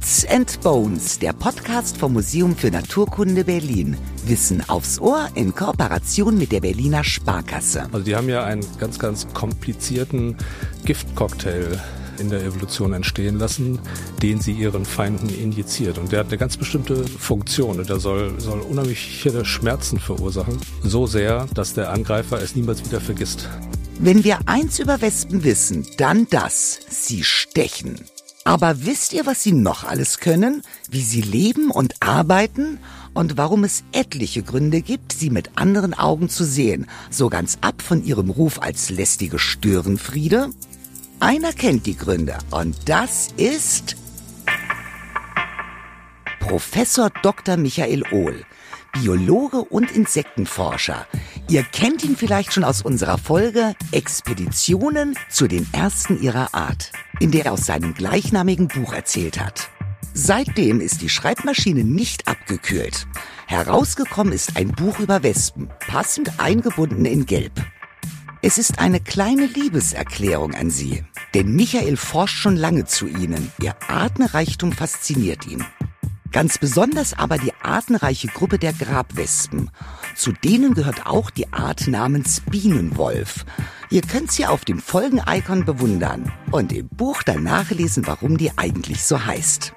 Beats and Bones, der Podcast vom Museum für Naturkunde Berlin. Wissen aufs Ohr in Kooperation mit der Berliner Sparkasse. Also die haben ja einen ganz, ganz komplizierten Giftcocktail in der Evolution entstehen lassen, den sie ihren Feinden injiziert. Und der hat eine ganz bestimmte Funktion und der soll, soll unheimliche Schmerzen verursachen. So sehr, dass der Angreifer es niemals wieder vergisst. Wenn wir eins über Wespen wissen, dann das. Sie stechen. Aber wisst ihr, was sie noch alles können? Wie sie leben und arbeiten? Und warum es etliche Gründe gibt, sie mit anderen Augen zu sehen, so ganz ab von ihrem Ruf als lästige Störenfriede? Einer kennt die Gründe und das ist Professor Dr. Michael Ohl, Biologe und Insektenforscher. Ihr kennt ihn vielleicht schon aus unserer Folge Expeditionen zu den ersten ihrer Art, in der er aus seinem gleichnamigen Buch erzählt hat. Seitdem ist die Schreibmaschine nicht abgekühlt. Herausgekommen ist ein Buch über Wespen, passend eingebunden in Gelb. Es ist eine kleine Liebeserklärung an Sie, denn Michael forscht schon lange zu Ihnen. Ihr Artenreichtum fasziniert ihn. Ganz besonders aber die artenreiche Gruppe der Grabwespen. Zu denen gehört auch die Art namens Bienenwolf. Ihr könnt sie auf dem Folgen-Icon bewundern und im Buch dann nachlesen, warum die eigentlich so heißt.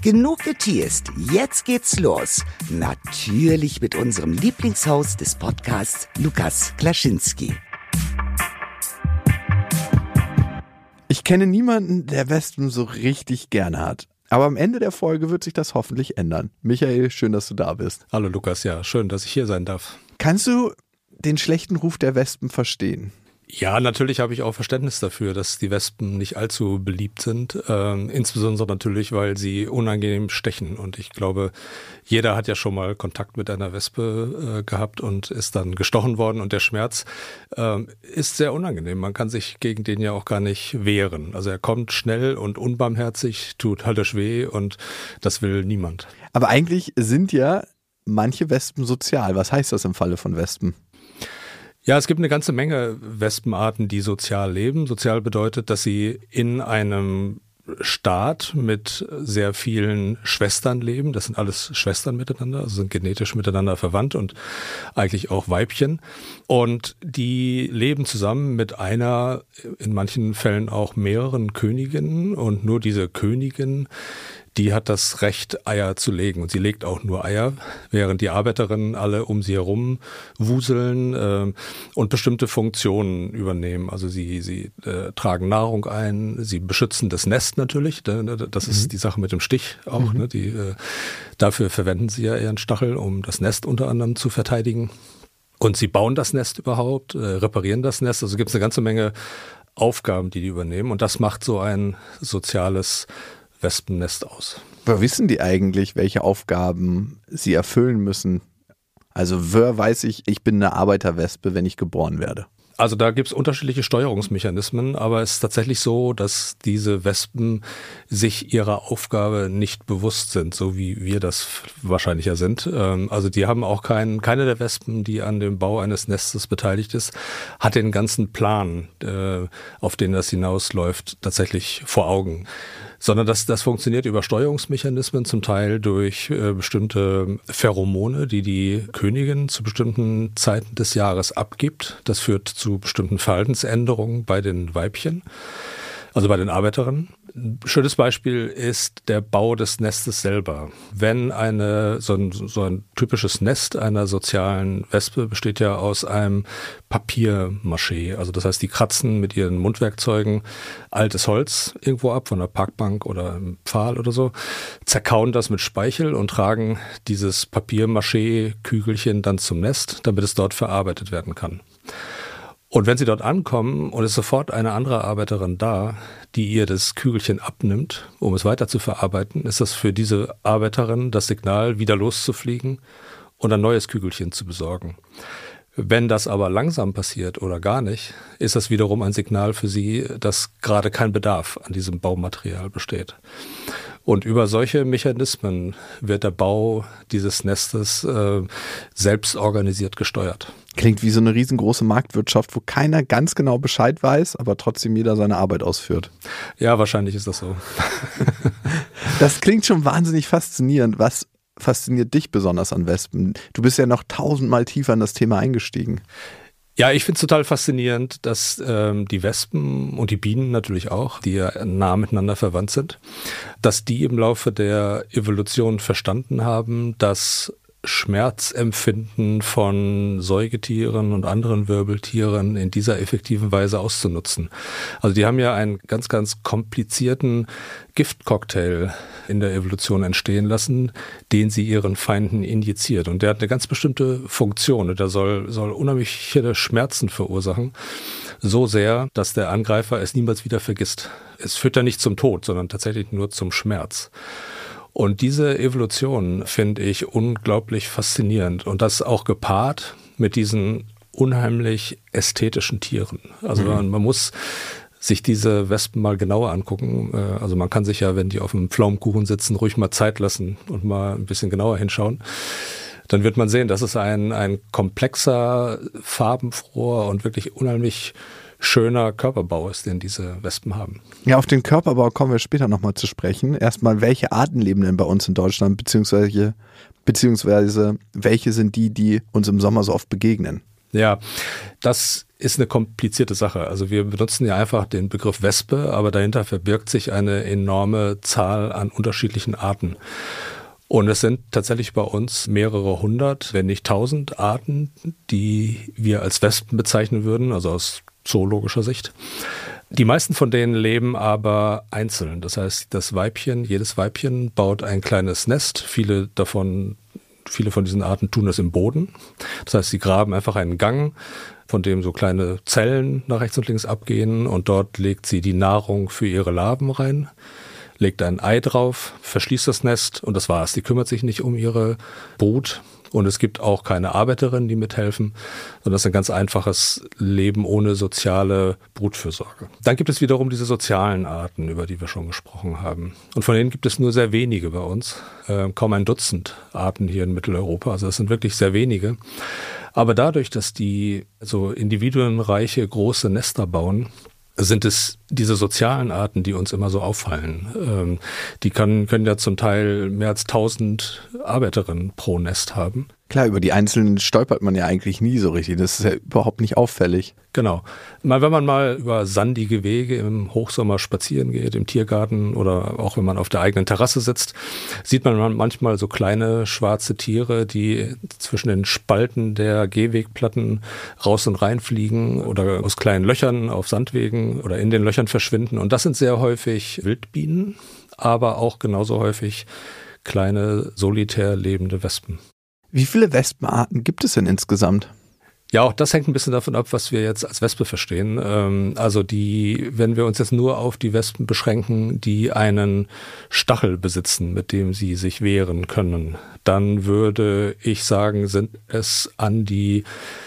Genug geteased, jetzt geht's los. Natürlich mit unserem Lieblingshost des Podcasts, Lukas Klaschinski. Ich kenne niemanden, der Wespen so richtig gerne hat. Aber am Ende der Folge wird sich das hoffentlich ändern. Michael, schön, dass du da bist. Hallo Lukas, ja, schön, dass ich hier sein darf. Kannst du den schlechten Ruf der Wespen verstehen? Ja, natürlich habe ich auch Verständnis dafür, dass die Wespen nicht allzu beliebt sind. Ähm, insbesondere natürlich, weil sie unangenehm stechen. Und ich glaube, jeder hat ja schon mal Kontakt mit einer Wespe äh, gehabt und ist dann gestochen worden. Und der Schmerz ähm, ist sehr unangenehm. Man kann sich gegen den ja auch gar nicht wehren. Also er kommt schnell und unbarmherzig, tut höllisch weh und das will niemand. Aber eigentlich sind ja manche Wespen sozial. Was heißt das im Falle von Wespen? Ja, es gibt eine ganze Menge Wespenarten, die sozial leben. Sozial bedeutet, dass sie in einem Staat mit sehr vielen Schwestern leben. Das sind alles Schwestern miteinander, also sind genetisch miteinander verwandt und eigentlich auch Weibchen. Und die leben zusammen mit einer, in manchen Fällen auch mehreren Königinnen. Und nur diese Königin die hat das Recht, Eier zu legen. Und sie legt auch nur Eier, während die Arbeiterinnen alle um sie herum wuseln äh, und bestimmte Funktionen übernehmen. Also sie, sie äh, tragen Nahrung ein, sie beschützen das Nest natürlich. Das ist mhm. die Sache mit dem Stich auch. Mhm. Ne? Die, äh, dafür verwenden sie ja ihren Stachel, um das Nest unter anderem zu verteidigen. Und sie bauen das Nest überhaupt, äh, reparieren das Nest. Also gibt es eine ganze Menge Aufgaben, die die übernehmen. Und das macht so ein soziales Wespennest aus. Aber wissen die eigentlich, welche Aufgaben sie erfüllen müssen? Also wer weiß ich, ich bin eine Arbeiterwespe, wenn ich geboren werde? Also da gibt es unterschiedliche Steuerungsmechanismen, aber es ist tatsächlich so, dass diese Wespen sich ihrer Aufgabe nicht bewusst sind, so wie wir das wahrscheinlich ja sind. Ähm, also die haben auch keinen, keine der Wespen, die an dem Bau eines Nestes beteiligt ist, hat den ganzen Plan, äh, auf den das hinausläuft, tatsächlich vor Augen sondern das, das funktioniert über Steuerungsmechanismen, zum Teil durch äh, bestimmte Pheromone, die die Königin zu bestimmten Zeiten des Jahres abgibt. Das führt zu bestimmten Verhaltensänderungen bei den Weibchen, also bei den Arbeiterinnen. Ein schönes Beispiel ist der Bau des Nestes selber. Wenn eine, so ein, so ein typisches Nest einer sozialen Wespe besteht ja aus einem Papiermaché. Also das heißt, die kratzen mit ihren Mundwerkzeugen altes Holz irgendwo ab, von der Parkbank oder einem Pfahl oder so, zerkauen das mit Speichel und tragen dieses Papiermaché-Kügelchen dann zum Nest, damit es dort verarbeitet werden kann. Und wenn sie dort ankommen und es sofort eine andere Arbeiterin da, die ihr das Kügelchen abnimmt, um es weiter zu verarbeiten, ist das für diese Arbeiterin das Signal, wieder loszufliegen und ein neues Kügelchen zu besorgen. Wenn das aber langsam passiert oder gar nicht, ist das wiederum ein Signal für sie, dass gerade kein Bedarf an diesem Baumaterial besteht. Und über solche Mechanismen wird der Bau dieses Nestes äh, selbst organisiert gesteuert. Klingt wie so eine riesengroße Marktwirtschaft, wo keiner ganz genau Bescheid weiß, aber trotzdem jeder seine Arbeit ausführt. Ja, wahrscheinlich ist das so. das klingt schon wahnsinnig faszinierend. Was fasziniert dich besonders an Wespen? Du bist ja noch tausendmal tiefer in das Thema eingestiegen. Ja, ich finde es total faszinierend, dass ähm, die Wespen und die Bienen natürlich auch, die ja nah miteinander verwandt sind, dass die im Laufe der Evolution verstanden haben, dass Schmerzempfinden von Säugetieren und anderen Wirbeltieren in dieser effektiven Weise auszunutzen. Also die haben ja einen ganz, ganz komplizierten Giftcocktail in der Evolution entstehen lassen, den sie ihren Feinden injiziert. Und der hat eine ganz bestimmte Funktion. Der soll, soll unheimliche Schmerzen verursachen. So sehr, dass der Angreifer es niemals wieder vergisst. Es führt ja nicht zum Tod, sondern tatsächlich nur zum Schmerz. Und diese Evolution finde ich unglaublich faszinierend und das auch gepaart mit diesen unheimlich ästhetischen Tieren. Also mhm. man, muss sich diese Wespen mal genauer angucken. Äh, also man kann sich ja, wenn die auf dem Pflaumenkuchen sitzen, ruhig mal Zeit lassen und mal ein bisschen genauer hinschauen. Dann wird man sehen, dass es ein, ein komplexer, farbenfroher und wirklich unheimlich schöner Körperbau ist, den diese Wespen haben. Ja, auf den Körperbau kommen wir später nochmal zu sprechen. Erstmal, welche Arten leben denn bei uns in Deutschland, beziehungsweise, beziehungsweise welche sind die, die uns im Sommer so oft begegnen? Ja, das ist eine komplizierte Sache. Also wir benutzen ja einfach den Begriff Wespe, aber dahinter verbirgt sich eine enorme Zahl an unterschiedlichen Arten. Und es sind tatsächlich bei uns mehrere hundert, wenn nicht tausend Arten, die wir als Wespen bezeichnen würden, also aus zoologischer Sicht. Die meisten von denen leben aber einzeln. Das heißt, das Weibchen, jedes Weibchen baut ein kleines Nest. Viele davon, viele von diesen Arten tun das im Boden. Das heißt, sie graben einfach einen Gang, von dem so kleine Zellen nach rechts und links abgehen und dort legt sie die Nahrung für ihre Larven rein legt ein Ei drauf, verschließt das Nest und das war's. Die kümmert sich nicht um ihre Brut. Und es gibt auch keine Arbeiterinnen, die mithelfen, sondern es ist ein ganz einfaches Leben ohne soziale Brutfürsorge. Dann gibt es wiederum diese sozialen Arten, über die wir schon gesprochen haben. Und von denen gibt es nur sehr wenige bei uns. Äh, kaum ein Dutzend Arten hier in Mitteleuropa. Also es sind wirklich sehr wenige. Aber dadurch, dass die so individuenreiche große Nester bauen, sind es diese sozialen Arten, die uns immer so auffallen. Ähm, die können, können ja zum Teil mehr als 1000 Arbeiterinnen pro Nest haben. Klar, über die einzelnen stolpert man ja eigentlich nie so richtig. Das ist ja überhaupt nicht auffällig. Genau. Mal, wenn man mal über sandige Wege im Hochsommer spazieren geht, im Tiergarten oder auch wenn man auf der eigenen Terrasse sitzt, sieht man manchmal so kleine schwarze Tiere, die zwischen den Spalten der Gehwegplatten raus und rein fliegen oder aus kleinen Löchern auf Sandwegen oder in den Löchern verschwinden. Und das sind sehr häufig Wildbienen, aber auch genauso häufig kleine solitär lebende Wespen. Wie viele Wespenarten gibt es denn insgesamt? Ja, auch das hängt ein bisschen davon ab, was wir jetzt als Wespe verstehen. Ähm, also die, wenn wir uns jetzt nur auf die Wespen beschränken, die einen Stachel besitzen, mit dem sie sich wehren können, dann würde ich sagen, sind es an die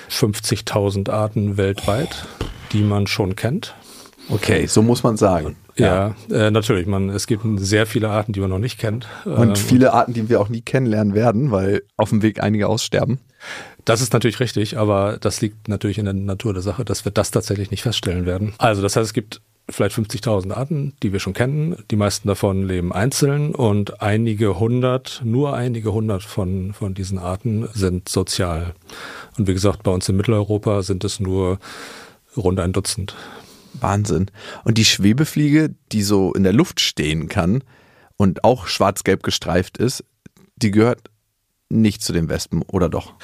50.000 Arten weltweit, die man schon kennt. Okay, so muss man sagen. Ja, ja äh, natürlich. Man, es gibt sehr viele Arten, die man noch nicht kennt. Und ähm, viele Arten, die wir auch nie kennenlernen werden, weil auf dem Weg einige aussterben. Das ist natürlich richtig, aber das liegt natürlich in der Natur der Sache, dass wir das tatsächlich nicht feststellen werden. Also das heißt, es gibt vielleicht 50.000 Arten, die wir schon kennen. Die meisten davon leben einzeln und einige hundert, nur einige hundert von, von diesen Arten sind sozial. Und wie gesagt, bei uns in Mitteleuropa sind es nur rund ein Dutzend. Wahnsinn. Und die Schwebefliege, die so in der Luft stehen kann und auch schwarz-gelb gestreift ist, die gehört nicht zu den Wespen, oder doch?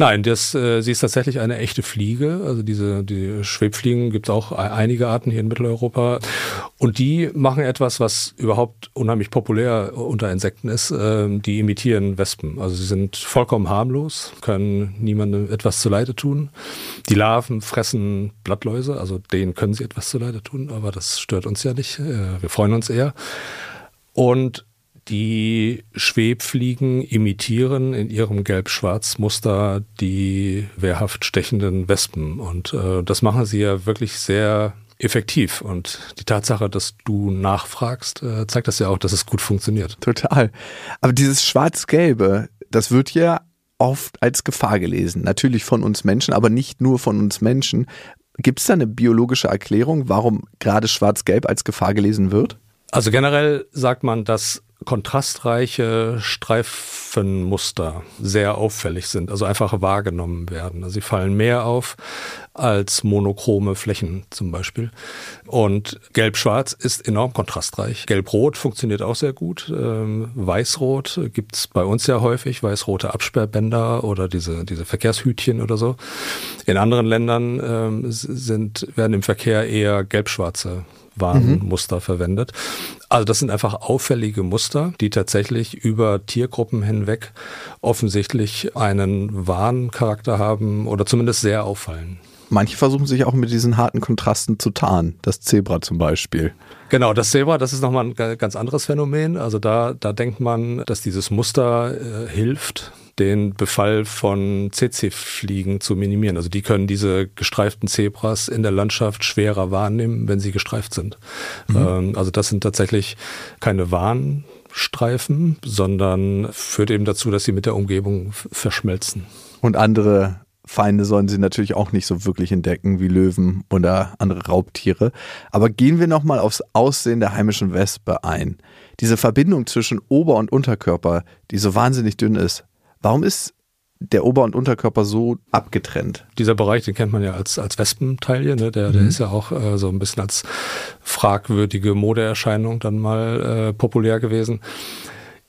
Nein, das, äh, sie ist tatsächlich eine echte Fliege. Also diese die Schwebfliegen gibt es auch einige Arten hier in Mitteleuropa. Und die machen etwas, was überhaupt unheimlich populär unter Insekten ist. Ähm, die imitieren Wespen. Also sie sind vollkommen harmlos, können niemandem etwas zuleide tun. Die Larven fressen Blattläuse, also denen können sie etwas zuleide tun, aber das stört uns ja nicht. Äh, wir freuen uns eher. Und die Schwebfliegen imitieren in ihrem Gelb-Schwarz-Muster die wehrhaft stechenden Wespen. Und äh, das machen sie ja wirklich sehr effektiv. Und die Tatsache, dass du nachfragst, äh, zeigt das ja auch, dass es gut funktioniert. Total. Aber dieses Schwarz-Gelbe, das wird ja oft als Gefahr gelesen. Natürlich von uns Menschen, aber nicht nur von uns Menschen. Gibt es da eine biologische Erklärung, warum gerade Schwarz-Gelb als Gefahr gelesen wird? Also generell sagt man, dass kontrastreiche Streifenmuster sehr auffällig sind, also einfach wahrgenommen werden. Also sie fallen mehr auf als monochrome Flächen zum Beispiel. Und Gelb-Schwarz ist enorm kontrastreich. Gelb-Rot funktioniert auch sehr gut. Ähm, Weiß-Rot gibt's bei uns ja häufig, weiß-rote Absperrbänder oder diese, diese Verkehrshütchen oder so. In anderen Ländern ähm, sind, werden im Verkehr eher gelb-schwarze Warnmuster mhm. verwendet. Also das sind einfach auffällige Muster, die tatsächlich über Tiergruppen hinweg offensichtlich einen Warncharakter haben oder zumindest sehr auffallen. Manche versuchen sich auch mit diesen harten Kontrasten zu tarnen. Das Zebra zum Beispiel. Genau, das Zebra, das ist nochmal ein ganz anderes Phänomen. Also da, da denkt man, dass dieses Muster äh, hilft, den Befall von CC-Fliegen zu minimieren. Also die können diese gestreiften Zebras in der Landschaft schwerer wahrnehmen, wenn sie gestreift sind. Mhm. Ähm, also das sind tatsächlich keine Warnstreifen, sondern führt eben dazu, dass sie mit der Umgebung verschmelzen. Und andere Feinde sollen sie natürlich auch nicht so wirklich entdecken wie Löwen oder andere Raubtiere. Aber gehen wir nochmal aufs Aussehen der heimischen Wespe ein. Diese Verbindung zwischen Ober- und Unterkörper, die so wahnsinnig dünn ist, Warum ist der Ober- und Unterkörper so abgetrennt? Dieser Bereich, den kennt man ja als, als Wespenteilchen, ne? der, der mhm. ist ja auch äh, so ein bisschen als fragwürdige Modeerscheinung dann mal äh, populär gewesen.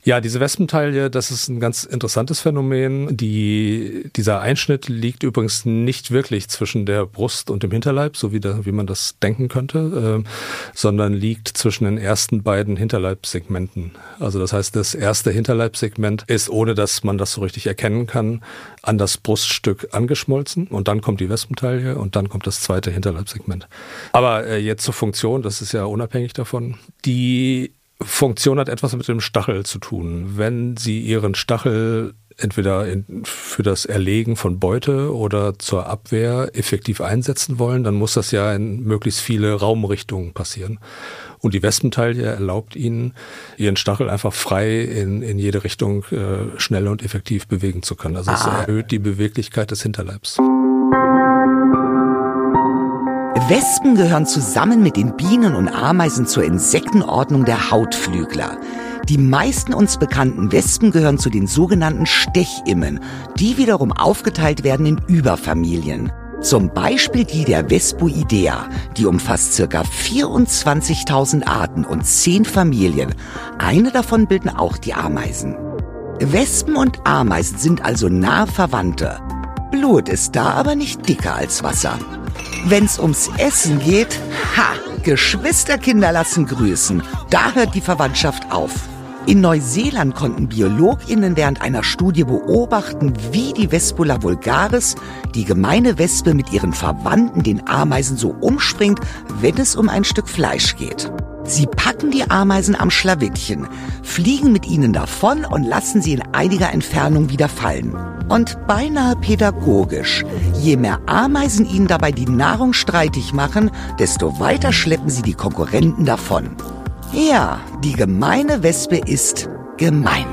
Ja, diese Wespenteile, das ist ein ganz interessantes Phänomen. Die, dieser Einschnitt liegt übrigens nicht wirklich zwischen der Brust und dem Hinterleib, so wie, da, wie man das denken könnte, äh, sondern liegt zwischen den ersten beiden Hinterleibssegmenten. Also das heißt, das erste Hinterleibssegment ist, ohne dass man das so richtig erkennen kann, an das Bruststück angeschmolzen und dann kommt die Wespenteile und dann kommt das zweite Hinterleibssegment. Aber äh, jetzt zur Funktion, das ist ja unabhängig davon. Die Funktion hat etwas mit dem Stachel zu tun. Wenn Sie Ihren Stachel entweder in, für das Erlegen von Beute oder zur Abwehr effektiv einsetzen wollen, dann muss das ja in möglichst viele Raumrichtungen passieren. Und die Wespenteile erlaubt Ihnen, Ihren Stachel einfach frei in, in jede Richtung äh, schnell und effektiv bewegen zu können. Also ah. es erhöht die Beweglichkeit des Hinterleibs. Wespen gehören zusammen mit den Bienen und Ameisen zur Insektenordnung der Hautflügler. Die meisten uns bekannten Wespen gehören zu den sogenannten Stechimmen, die wiederum aufgeteilt werden in Überfamilien. Zum Beispiel die der Vespoidea, die umfasst circa 24.000 Arten und 10 Familien. Eine davon bilden auch die Ameisen. Wespen und Ameisen sind also nahe Verwandte. Blut ist da aber nicht dicker als Wasser. Wenn's ums Essen geht, ha, Geschwisterkinder lassen grüßen. Da hört die Verwandtschaft auf. In Neuseeland konnten BiologInnen während einer Studie beobachten, wie die Vespula vulgaris, die gemeine Wespe mit ihren Verwandten, den Ameisen, so umspringt, wenn es um ein Stück Fleisch geht. Sie packen die Ameisen am Schlawittchen, fliegen mit ihnen davon und lassen sie in einiger Entfernung wieder fallen. Und beinahe pädagogisch. Je mehr Ameisen ihnen dabei die Nahrung streitig machen, desto weiter schleppen sie die Konkurrenten davon. Ja, die gemeine Wespe ist gemein.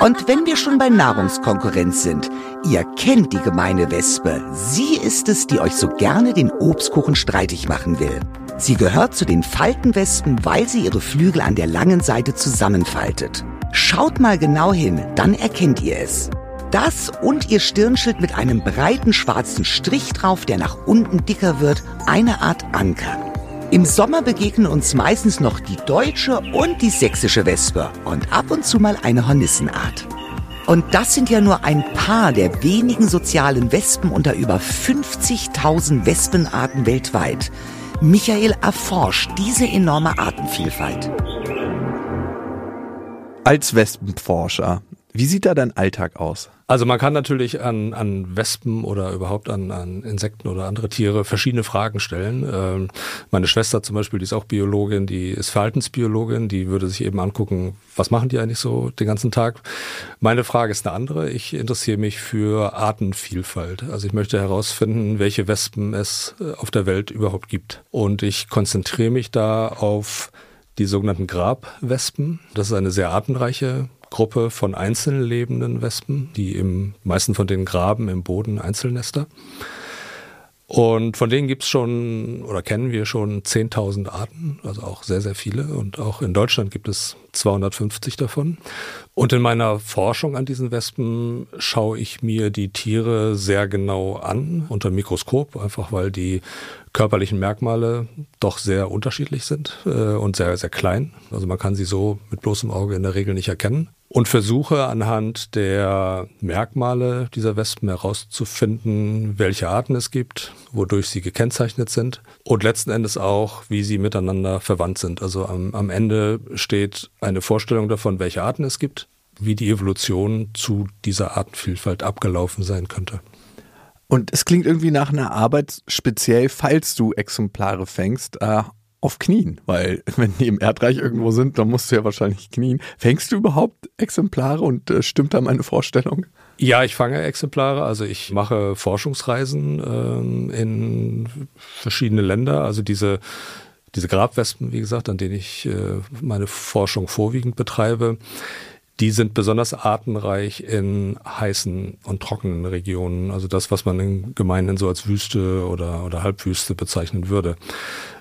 Und wenn wir schon bei Nahrungskonkurrenz sind, ihr kennt die gemeine Wespe. Sie ist es, die euch so gerne den Obstkuchen streitig machen will. Sie gehört zu den Faltenwespen, weil sie ihre Flügel an der langen Seite zusammenfaltet. Schaut mal genau hin, dann erkennt ihr es. Das und ihr Stirnschild mit einem breiten schwarzen Strich drauf, der nach unten dicker wird, eine Art Anker. Im Sommer begegnen uns meistens noch die deutsche und die sächsische Wespe und ab und zu mal eine Hornissenart. Und das sind ja nur ein paar der wenigen sozialen Wespen unter über 50.000 Wespenarten weltweit. Michael erforscht diese enorme Artenvielfalt. Als Wespenforscher, wie sieht da dein Alltag aus? Also man kann natürlich an, an Wespen oder überhaupt an, an Insekten oder andere Tiere verschiedene Fragen stellen. Ähm, meine Schwester zum Beispiel, die ist auch Biologin, die ist Verhaltensbiologin, die würde sich eben angucken, was machen die eigentlich so den ganzen Tag. Meine Frage ist eine andere. Ich interessiere mich für Artenvielfalt. Also ich möchte herausfinden, welche Wespen es äh, auf der Welt überhaupt gibt. Und ich konzentriere mich da auf die sogenannten Grabwespen. Das ist eine sehr artenreiche Gruppe von einzeln lebenden Wespen, die im meisten von denen graben im Boden Einzelnester. Und von denen gibt es schon oder kennen wir schon 10.000 Arten, also auch sehr, sehr viele. Und auch in Deutschland gibt es 250 davon. Und in meiner Forschung an diesen Wespen schaue ich mir die Tiere sehr genau an unter Mikroskop, einfach weil die körperlichen Merkmale doch sehr unterschiedlich sind äh, und sehr, sehr klein. Also man kann sie so mit bloßem Auge in der Regel nicht erkennen und versuche anhand der Merkmale dieser Wespen herauszufinden, welche Arten es gibt, wodurch sie gekennzeichnet sind und letzten Endes auch, wie sie miteinander verwandt sind. Also am, am Ende steht eine Vorstellung davon, welche Arten es gibt, wie die Evolution zu dieser Artenvielfalt abgelaufen sein könnte. Und es klingt irgendwie nach einer Arbeit, speziell falls du Exemplare fängst, äh, auf Knien, weil wenn die im Erdreich irgendwo sind, dann musst du ja wahrscheinlich knien. Fängst du überhaupt Exemplare und äh, stimmt da meine Vorstellung? Ja, ich fange Exemplare. Also ich mache Forschungsreisen ähm, in verschiedene Länder. Also diese diese Grabwespen, wie gesagt, an denen ich äh, meine Forschung vorwiegend betreibe, die sind besonders artenreich in heißen und trockenen Regionen, also das, was man in Gemeinden so als Wüste oder, oder Halbwüste bezeichnen würde.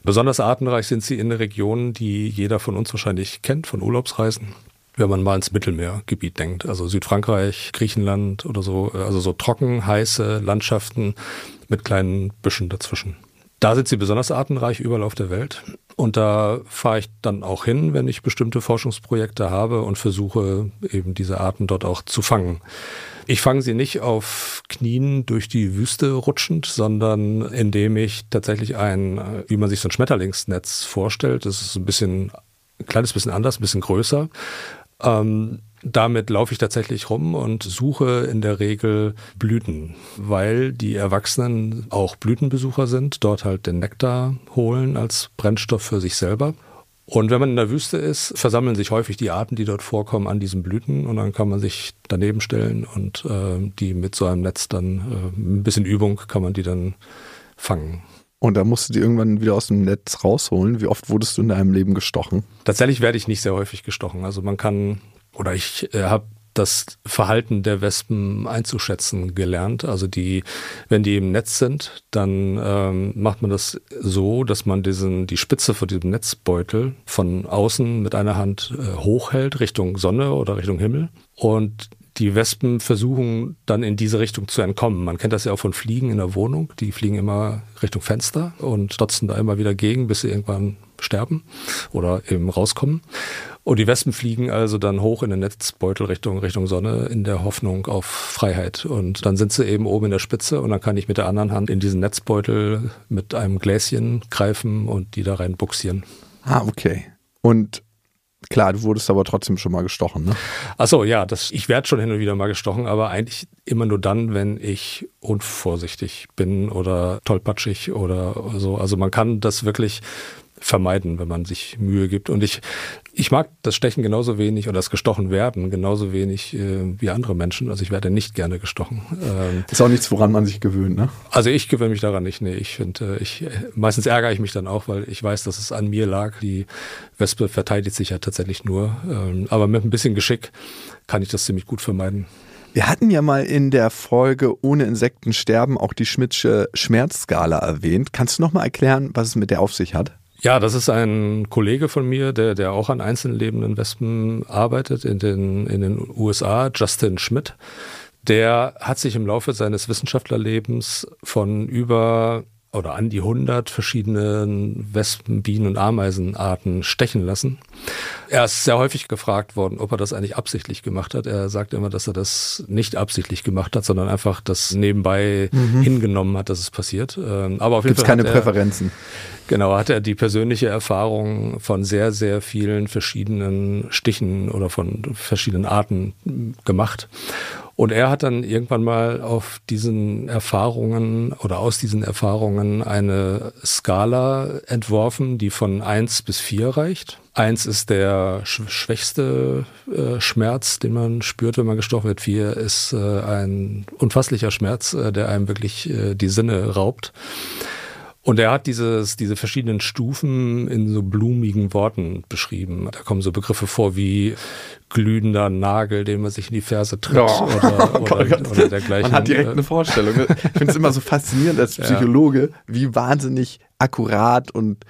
Besonders artenreich sind sie in Regionen, die jeder von uns wahrscheinlich kennt von Urlaubsreisen. Wenn man mal ins Mittelmeergebiet denkt, also Südfrankreich, Griechenland oder so, also so trocken, heiße Landschaften mit kleinen Büschen dazwischen. Da sind sie besonders artenreich überall auf der Welt. Und da fahre ich dann auch hin, wenn ich bestimmte Forschungsprojekte habe und versuche eben diese Arten dort auch zu fangen. Ich fange sie nicht auf Knien durch die Wüste rutschend, sondern indem ich tatsächlich ein, wie man sich so ein Schmetterlingsnetz vorstellt, das ist ein bisschen, ein kleines bisschen anders, ein bisschen größer. Ähm, damit laufe ich tatsächlich rum und suche in der Regel Blüten, weil die Erwachsenen auch Blütenbesucher sind, dort halt den Nektar holen als Brennstoff für sich selber. Und wenn man in der Wüste ist, versammeln sich häufig die Arten, die dort vorkommen, an diesen Blüten und dann kann man sich daneben stellen und äh, die mit so einem Netz dann, äh, ein bisschen Übung kann man die dann fangen. Und da musst du die irgendwann wieder aus dem Netz rausholen. Wie oft wurdest du in deinem Leben gestochen? Tatsächlich werde ich nicht sehr häufig gestochen. Also man kann oder ich äh, habe das Verhalten der Wespen einzuschätzen gelernt. Also die, wenn die im Netz sind, dann ähm, macht man das so, dass man diesen, die Spitze von diesem Netzbeutel von außen mit einer Hand äh, hochhält Richtung Sonne oder Richtung Himmel und die Wespen versuchen dann in diese Richtung zu entkommen. Man kennt das ja auch von Fliegen in der Wohnung. Die fliegen immer Richtung Fenster und stotzen da immer wieder gegen, bis sie irgendwann sterben oder eben rauskommen. Und die Wespen fliegen also dann hoch in den Netzbeutel Richtung, Richtung Sonne in der Hoffnung auf Freiheit. Und dann sind sie eben oben in der Spitze und dann kann ich mit der anderen Hand in diesen Netzbeutel mit einem Gläschen greifen und die da rein buxieren. Ah, okay. Und Klar, du wurdest aber trotzdem schon mal gestochen, ne? Ach so, ja, das, ich werde schon hin und wieder mal gestochen, aber eigentlich immer nur dann, wenn ich unvorsichtig bin oder tollpatschig oder so. Also man kann das wirklich vermeiden, wenn man sich Mühe gibt. Und ich, ich mag das Stechen genauso wenig oder das gestochen werden genauso wenig äh, wie andere Menschen. Also ich werde nicht gerne gestochen. Ähm, ist auch nichts, woran man sich gewöhnt, ne? Also ich gewöhne mich daran nicht. Nee, ich finde, äh, ich, meistens ärgere ich mich dann auch, weil ich weiß, dass es an mir lag. Die Wespe verteidigt sich ja tatsächlich nur. Ähm, aber mit ein bisschen Geschick kann ich das ziemlich gut vermeiden. Wir hatten ja mal in der Folge Ohne Insekten sterben auch die Schmidtsche Schmerzskala erwähnt. Kannst du noch mal erklären, was es mit der auf sich hat? Ja, das ist ein Kollege von mir, der, der auch an einzeln lebenden Wespen arbeitet in den, in den USA, Justin Schmidt. Der hat sich im Laufe seines Wissenschaftlerlebens von über oder an die 100 verschiedenen Wespen, Bienen und Ameisenarten stechen lassen. Er ist sehr häufig gefragt worden, ob er das eigentlich absichtlich gemacht hat. Er sagt immer, dass er das nicht absichtlich gemacht hat, sondern einfach das nebenbei mhm. hingenommen hat, dass es passiert. Ähm, aber auf jeden Gibt's Fall keine er, Präferenzen. Genau, hat er die persönliche Erfahrung von sehr, sehr vielen verschiedenen Stichen oder von verschiedenen Arten gemacht. Und er hat dann irgendwann mal auf diesen Erfahrungen oder aus diesen Erfahrungen eine Skala entworfen, die von eins bis vier reicht. Eins ist der schwächste äh, Schmerz, den man spürt, wenn man gestochen wird. Vier ist äh, ein unfasslicher Schmerz, äh, der einem wirklich äh, die Sinne raubt. Und er hat dieses, diese verschiedenen Stufen in so blumigen Worten beschrieben. Da kommen so Begriffe vor wie glühender Nagel, den man sich in die Ferse tritt Oh. oder, oder, oh oder dergleichen. Man hat direkt Äh, eine Vorstellung. Ich finde es immer so faszinierend als Psychologe, wie wahnsinnig akkurat und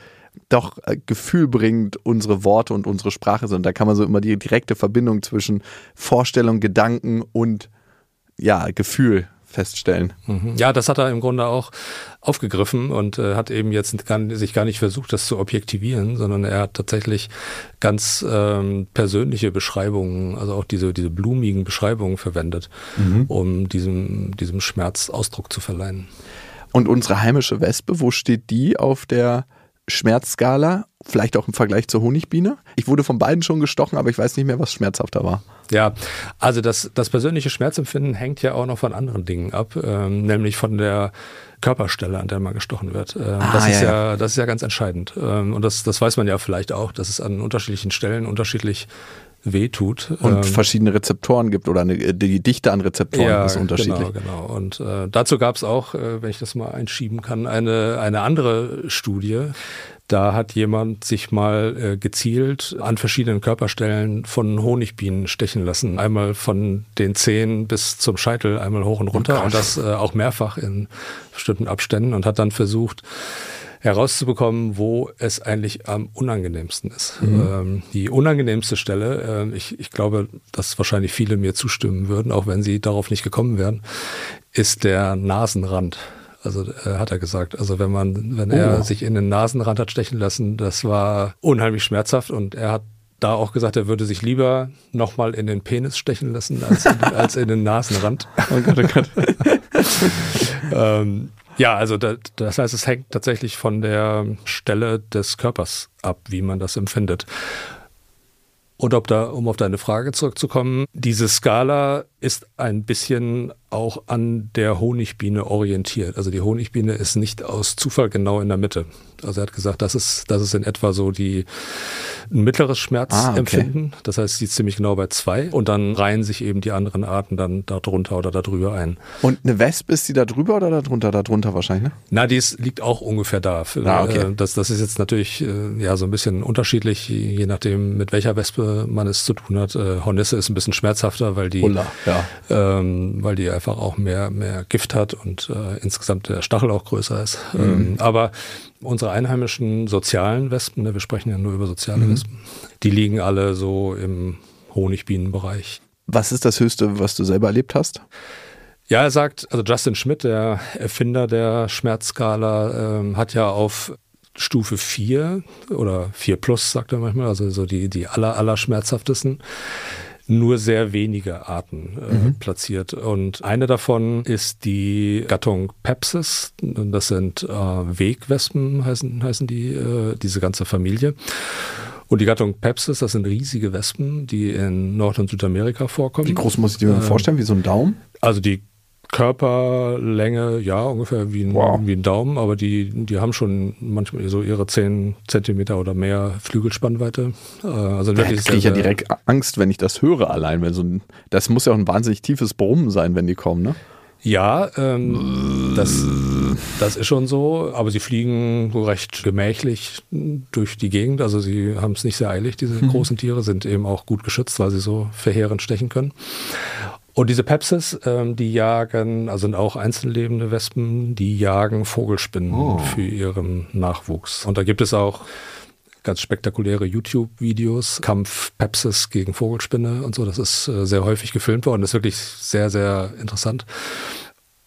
doch äh, gefühlbringend unsere Worte und unsere Sprache sind. Da kann man so immer die direkte Verbindung zwischen Vorstellung, Gedanken und ja, Gefühl feststellen. Mhm. Ja, das hat er im Grunde auch aufgegriffen und äh, hat eben jetzt gar, sich gar nicht versucht, das zu objektivieren, sondern er hat tatsächlich ganz ähm, persönliche Beschreibungen, also auch diese, diese blumigen Beschreibungen verwendet, um diesem, diesem Schmerz Ausdruck zu verleihen. Und unsere heimische Wespe, wo steht die auf der Schmerzskala? Vielleicht auch im Vergleich zur Honigbiene? Ich wurde von beiden schon gestochen, aber ich weiß nicht mehr, was schmerzhafter war. Ja, also das, das persönliche Schmerzempfinden hängt ja auch noch von anderen Dingen ab, ähm, nämlich von der Körperstelle, an der man gestochen wird. Ähm, Ah, das, ist ja, ja, das ist ja ganz entscheidend. Ähm, und das, das weiß man ja vielleicht auch, dass es an unterschiedlichen Stellen unterschiedlich wehtut. Und Ähm, verschiedene Rezeptoren gibt oder eine, die Dichte an Rezeptoren ja, ist unterschiedlich. Genau, genau. Und äh, dazu gab es auch, äh, wenn ich das mal einschieben kann, eine, eine andere Studie. Da hat jemand sich mal äh, gezielt an verschiedenen Körperstellen von Honigbienen stechen lassen. Einmal von den Zehen bis zum Scheitel, einmal hoch und runter. Gott. und das äh, auch mehrfach in bestimmten Abständen und hat dann versucht, herauszubekommen, wo es eigentlich am unangenehmsten ist. Ähm, die unangenehmste Stelle, ähm, ich, ich glaube, dass wahrscheinlich viele mir zustimmen würden, auch wenn sie darauf nicht gekommen wären, ist der Nasenrand. Also äh, hat er gesagt. Also wenn man, wenn er Oh. sich in den Nasenrand hat stechen lassen, das war unheimlich schmerzhaft und er hat da auch gesagt, er würde sich lieber nochmal in den Penis stechen lassen als in, als in den Nasenrand. Oh Gott, oh Gott. Ähm, ja, also da, das heißt, es hängt tatsächlich von der Stelle des Körpers ab, wie man das empfindet. Und ob da, um auf deine Frage zurückzukommen, diese Skala ist ein bisschen auch an der Honigbiene orientiert. Also die Honigbiene ist nicht aus Zufall genau in der Mitte. Also er hat gesagt, das ist, das ist in etwa so die ein mittleres Schmerzempfinden. Das heißt, sie ist ziemlich genau bei zwei und dann reihen sich eben die anderen Arten dann darunter oder darüber ein. Und eine Wespe, ist die da drüber oder da drunter? Da drunter wahrscheinlich, ne? Na, dies liegt auch ungefähr da. Ah, okay. Äh, Das, das ist jetzt natürlich äh, ja so ein bisschen unterschiedlich, je nachdem, mit welcher Wespe man es zu tun hat. Äh, Hornisse ist ein bisschen schmerzhafter, weil die, Ulla, ja. Ähm, weil die einfach auch mehr, mehr Gift hat und äh, insgesamt der Stachel auch größer ist. Mhm. Ähm, aber unsere einheimischen sozialen Wespen, ne, wir sprechen ja nur über soziale Mhm. Wespen, die liegen alle so im Honigbienenbereich. Was ist das Höchste, was du selber erlebt hast? Ja, er sagt, also Justin Schmidt, der Erfinder der Schmerzskala, ähm, hat ja auf Stufe 4 oder 4 plus, sagt er manchmal, also so die, die aller, aller schmerzhaftesten, nur sehr wenige Arten äh, platziert. Und eine davon ist die Gattung Pepsis. Das sind äh, Wegwespen, heißen, heißen die, äh, diese ganze Familie. Und die Gattung Pepsis, das sind riesige Wespen, die in Nord- und Südamerika vorkommen. Wie groß muss ich dir mir Ähm, vorstellen? Wie so ein Daumen? Also die Körperlänge, ja, ungefähr wie ein, Wow. wie ein Daumen, aber die, die haben schon manchmal so ihre 10 Zentimeter oder mehr Flügelspannweite. Äh, Also Da kriege ich ja direkt Angst, wenn ich das höre allein. Wenn so ein, das muss ja auch ein wahnsinnig tiefes Brummen sein, wenn die kommen, ne? Ja, ähm, das, das ist schon so, aber sie fliegen recht gemächlich durch die Gegend. Also sie haben es nicht sehr eilig, diese großen Tiere, sind eben auch gut geschützt, weil sie so verheerend stechen können. Und diese Pepsis, ähm, die jagen, also sind auch einzellebende Wespen, die jagen Vogelspinnen für ihren Nachwuchs. Und da gibt es auch ganz spektakuläre YouTube-Videos, Kampf Pepsis gegen Vogelspinne und so. Das ist äh, sehr häufig gefilmt worden. Das ist wirklich sehr, sehr interessant.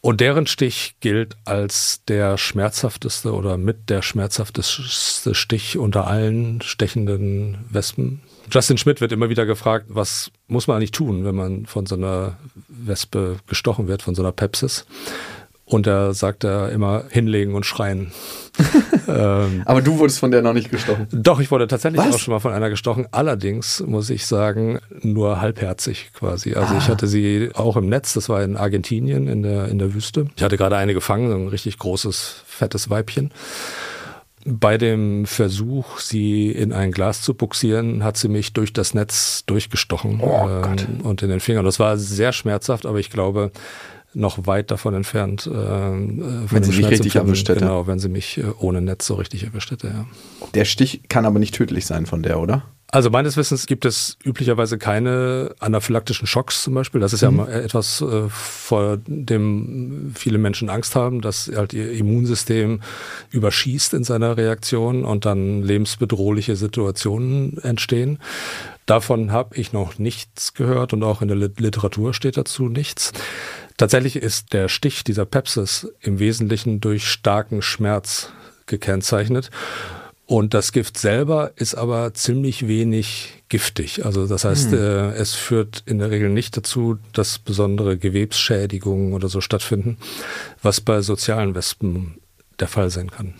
Und deren Stich gilt als der schmerzhafteste oder mit der schmerzhafteste Stich unter allen stechenden Wespen. Justin Schmidt wird immer wieder gefragt, was muss man eigentlich tun, wenn man von so einer Wespe gestochen wird, von so einer Pepsis. Und er sagt er immer hinlegen und schreien. ähm, Aber du wurdest von der noch nicht gestochen. doch, ich wurde tatsächlich Was? auch schon mal von einer gestochen. Allerdings muss ich sagen, nur halbherzig quasi. Also Ah. ich hatte sie auch im Netz, das war in Argentinien in der, in der Wüste. Ich hatte gerade eine gefangen, so ein richtig großes, fettes Weibchen. Bei dem Versuch, sie in ein Glas zu buxieren, hat sie mich durch das Netz durchgestochen Oh ähm, Gott. und in den Fingern. Das war sehr schmerzhaft, aber ich glaube, noch weit davon entfernt. Äh, wenn sie mich richtig erwischt hätte. Genau, wenn sie mich äh, ohne Netz so richtig erwischt hätte, ja. Der Stich kann aber nicht tödlich sein von der, oder? Also meines Wissens gibt es üblicherweise keine anaphylaktischen Schocks zum Beispiel. Das ist mhm. ja etwas, äh, vor dem viele Menschen Angst haben, dass halt ihr Immunsystem überschießt in seiner Reaktion und dann lebensbedrohliche Situationen entstehen. Davon habe ich noch nichts gehört und auch in der Literatur steht dazu nichts. Tatsächlich ist der Stich dieser Pepsis im Wesentlichen durch starken Schmerz gekennzeichnet. Und das Gift selber ist aber ziemlich wenig giftig. Also das heißt, hm. äh, es führt in der Regel nicht dazu, dass besondere Gewebsschädigungen oder so stattfinden, was bei sozialen Wespen der Fall sein kann.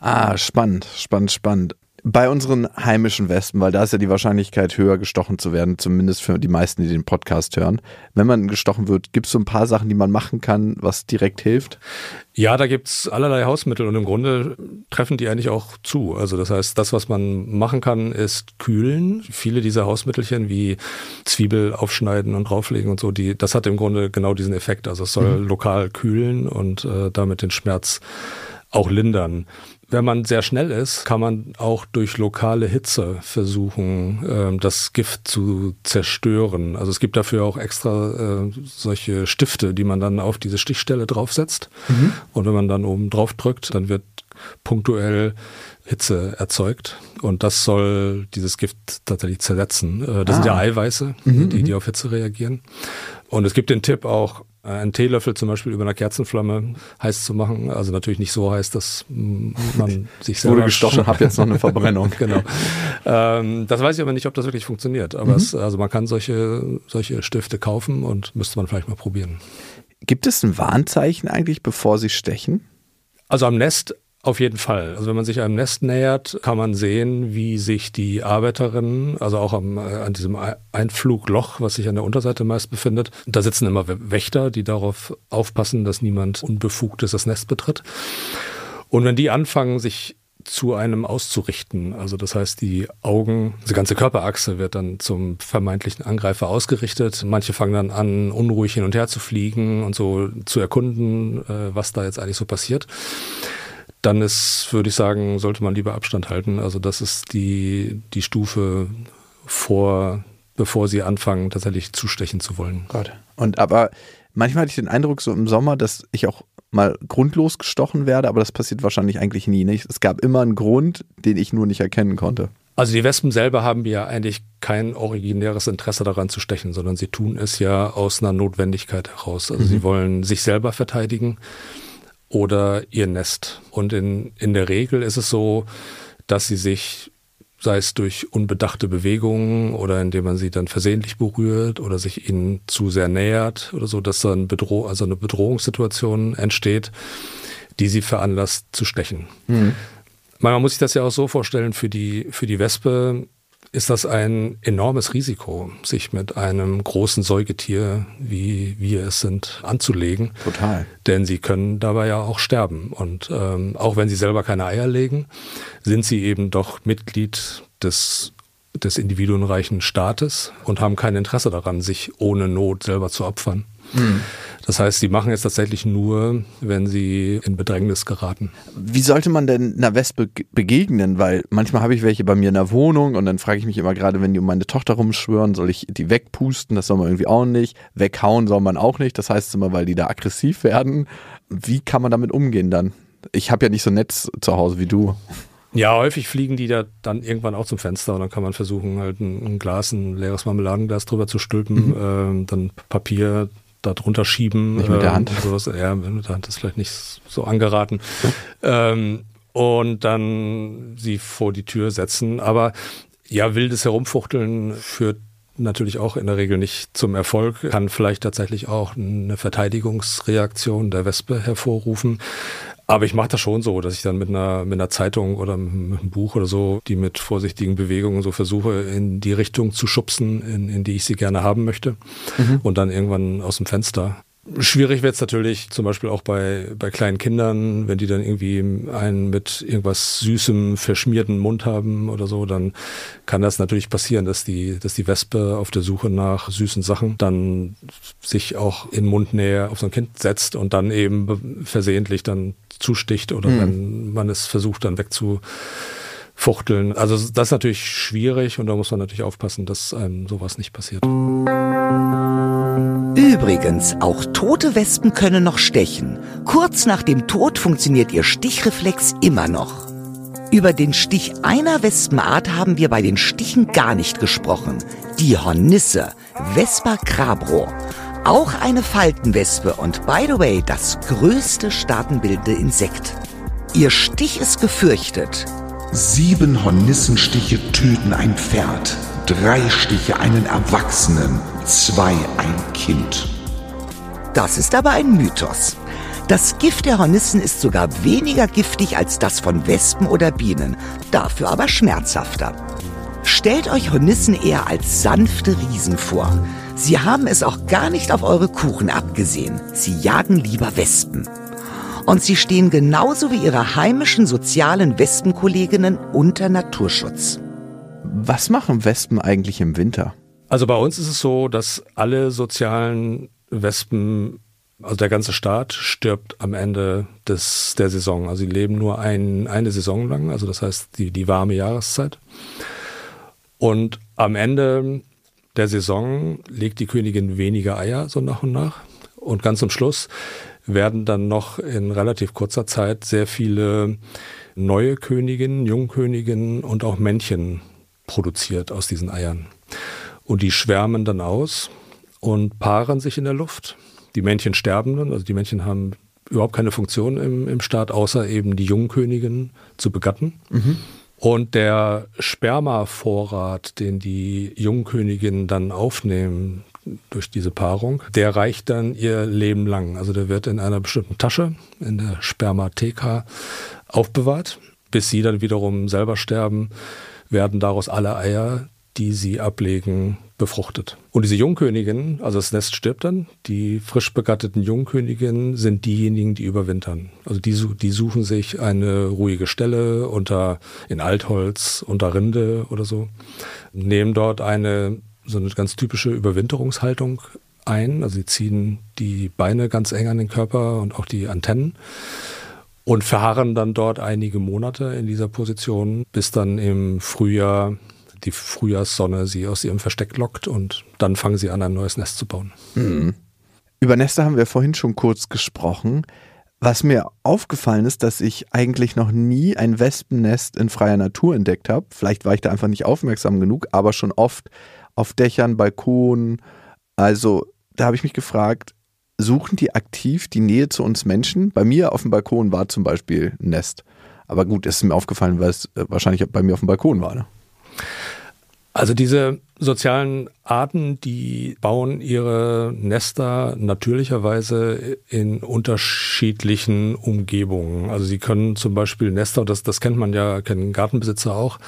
Ah, spannend, spannend, spannend bei unseren heimischen Wespen, weil da ist ja die Wahrscheinlichkeit höher gestochen zu werden, zumindest für die meisten, die den Podcast hören. Wenn man gestochen wird, gibt es so ein paar Sachen, die man machen kann, was direkt hilft? Ja, da gibt es allerlei Hausmittel und im Grunde treffen die eigentlich auch zu. Also das heißt, das, was man machen kann, ist kühlen. Viele dieser Hausmittelchen wie Zwiebel aufschneiden und drauflegen und so, die, das hat im Grunde genau diesen Effekt. Also es soll mhm. lokal kühlen und äh, damit den Schmerz auch lindern. Wenn man sehr schnell ist, kann man auch durch lokale Hitze versuchen, ähm, das Gift zu zerstören. Also es gibt dafür auch extra äh, solche Stifte, die man dann auf diese Stichstelle draufsetzt. Mhm. Und wenn man dann oben drauf drückt, dann wird punktuell Hitze erzeugt. Und das soll dieses Gift tatsächlich zersetzen. Äh, das ah. sind ja Eiweiße, mhm, die, die mhm. auf Hitze reagieren. Und es gibt den Tipp auch, einen Teelöffel zum Beispiel über einer Kerzenflamme heiß zu machen. Also natürlich nicht so heiß, dass man sich selber... Wurde gestochen, habe jetzt noch eine Verbrennung. genau. Ähm, das weiß ich aber nicht, ob das wirklich funktioniert. Aber mhm. es, also man kann solche, solche Stifte kaufen und müsste man vielleicht mal probieren. Gibt es ein Warnzeichen eigentlich, bevor sie stechen? Also am Nest auf jeden Fall. Also wenn man sich einem Nest nähert, kann man sehen, wie sich die Arbeiterinnen, also auch am, äh, an diesem Einflugloch, was sich an der Unterseite meist befindet, da sitzen immer Wächter, die darauf aufpassen, dass niemand Unbefugtes das Nest betritt. Und wenn die anfangen, sich zu einem auszurichten. Also das heißt, die Augen, die ganze Körperachse wird dann zum vermeintlichen Angreifer ausgerichtet. Manche fangen dann an, unruhig hin und her zu fliegen und so zu erkunden, äh, was da jetzt eigentlich so passiert dann ist, würde ich sagen, sollte man lieber Abstand halten. Also das ist die, die Stufe vor, bevor sie anfangen, tatsächlich zustechen zu wollen. Gott. Und aber manchmal hatte ich den Eindruck, so im Sommer, dass ich auch mal grundlos gestochen werde, aber das passiert wahrscheinlich eigentlich nie. Nicht? Es gab immer einen Grund, den ich nur nicht erkennen konnte. Also die Wespen selber haben ja eigentlich kein originäres Interesse daran zu stechen, sondern sie tun es ja aus einer Notwendigkeit heraus. Also mhm. sie wollen sich selber verteidigen oder ihr Nest. Und in, in der Regel ist es so, dass sie sich, sei es durch unbedachte Bewegungen oder indem man sie dann versehentlich berührt oder sich ihnen zu sehr nähert oder so, dass dann Bedroh also eine Bedrohungssituation entsteht, die sie veranlasst zu stechen. Mhm. Man muss sich das ja auch so vorstellen, für die, für die Wespe ist das ein enormes Risiko, sich mit einem großen Säugetier, wie wir es sind, anzulegen. Total. Denn sie können dabei ja auch sterben. Und ähm, auch wenn sie selber keine Eier legen, sind sie eben doch Mitglied des des individuenreichen Staates und haben kein Interesse daran, sich ohne Not selber zu opfern. Mhm. Das heißt, sie machen es tatsächlich nur, wenn sie in Bedrängnis geraten. Wie sollte man denn einer Wespe begegnen? Weil manchmal habe ich welche bei mir in der Wohnung und dann frage ich mich immer gerade, wenn die um meine Tochter rumschwören, soll ich die wegpusten? Das soll man irgendwie auch nicht. Weghauen soll man auch nicht. Das heißt immer, weil die da aggressiv werden. Wie kann man damit umgehen dann? Ich habe ja nicht so ein Netz zu Hause wie du. Ja, häufig fliegen die da dann irgendwann auch zum Fenster und dann kann man versuchen, halt ein, ein Glas, ein leeres Marmeladenglas drüber zu stülpen, mhm. ähm, dann Papier da drunter schieben. Nicht mit der Hand. Ähm, sowas. Ja, mit der Hand ist vielleicht nicht so angeraten. ähm, und dann sie vor die Tür setzen. Aber ja, wildes Herumfuchteln führt natürlich auch in der Regel nicht zum Erfolg, kann vielleicht tatsächlich auch eine Verteidigungsreaktion der Wespe hervorrufen. Aber ich mache das schon so, dass ich dann mit einer, mit einer Zeitung oder mit einem Buch oder so, die mit vorsichtigen Bewegungen so versuche, in die Richtung zu schubsen, in, in die ich sie gerne haben möchte. Mhm. Und dann irgendwann aus dem Fenster Schwierig wird es natürlich zum Beispiel auch bei, bei kleinen Kindern, wenn die dann irgendwie einen mit irgendwas Süßem verschmierten Mund haben oder so, dann kann das natürlich passieren, dass die, dass die Wespe auf der Suche nach süßen Sachen dann sich auch in Mundnähe auf so ein Kind setzt und dann eben versehentlich dann zusticht oder mhm. wenn man es versucht dann wegzufuchteln. Also das ist natürlich schwierig und da muss man natürlich aufpassen, dass einem sowas nicht passiert. Übrigens, auch tote Wespen können noch stechen. Kurz nach dem Tod funktioniert ihr Stichreflex immer noch. Über den Stich einer Wespenart haben wir bei den Stichen gar nicht gesprochen. Die Hornisse, Vespa crabro. Auch eine Faltenwespe und by the way das größte staatenbildende Insekt. Ihr Stich ist gefürchtet. Sieben Hornissenstiche töten ein Pferd, drei Stiche einen Erwachsenen, zwei ein Kind. Das ist aber ein Mythos. Das Gift der Hornissen ist sogar weniger giftig als das von Wespen oder Bienen, dafür aber schmerzhafter. Stellt euch Hornissen eher als sanfte Riesen vor. Sie haben es auch gar nicht auf eure Kuchen abgesehen. Sie jagen lieber Wespen. Und sie stehen genauso wie ihre heimischen sozialen Wespenkolleginnen unter Naturschutz. Was machen Wespen eigentlich im Winter? Also bei uns ist es so, dass alle sozialen Wespen, also der ganze Staat, stirbt am Ende des, der Saison. Also sie leben nur ein, eine Saison lang, also das heißt die, die warme Jahreszeit. Und am Ende der Saison legt die Königin weniger Eier, so nach und nach. Und ganz zum Schluss werden dann noch in relativ kurzer Zeit sehr viele neue Königinnen, Jungköniginnen und auch Männchen produziert aus diesen Eiern. Und die schwärmen dann aus und paaren sich in der Luft. Die Männchen sterben dann, also die Männchen haben überhaupt keine Funktion im, im Staat, außer eben die Jungkönigin zu begatten. Mhm. Und der Spermavorrat, den die Jungköniginnen dann aufnehmen durch diese Paarung, der reicht dann ihr Leben lang. Also der wird in einer bestimmten Tasche, in der Spermatheka, aufbewahrt, bis sie dann wiederum selber sterben, werden daraus alle Eier, die sie ablegen, befruchtet. Und diese Jungköniginnen, also das Nest stirbt dann, die frisch begatteten Jungköniginnen sind diejenigen, die überwintern. Also die, die suchen sich eine ruhige Stelle unter, in Altholz, unter Rinde oder so, nehmen dort eine, so eine ganz typische Überwinterungshaltung ein. Also sie ziehen die Beine ganz eng an den Körper und auch die Antennen und verharren dann dort einige Monate in dieser Position, bis dann im Frühjahr die Frühjahrssonne sie aus ihrem Versteck lockt und dann fangen sie an, ein neues Nest zu bauen. Mhm. Über Nester haben wir vorhin schon kurz gesprochen. Was mir aufgefallen ist, dass ich eigentlich noch nie ein Wespennest in freier Natur entdeckt habe. Vielleicht war ich da einfach nicht aufmerksam genug, aber schon oft auf Dächern, Balkonen. Also da habe ich mich gefragt, suchen die aktiv die Nähe zu uns Menschen? Bei mir auf dem Balkon war zum Beispiel ein Nest. Aber gut, ist mir aufgefallen, weil es äh, wahrscheinlich bei mir auf dem Balkon war. Ne? Also diese sozialen Arten, die bauen ihre Nester natürlicherweise in unterschiedlichen Umgebungen. Also sie können zum Beispiel Nester, das, das kennt man ja, kennen Gartenbesitzer auch,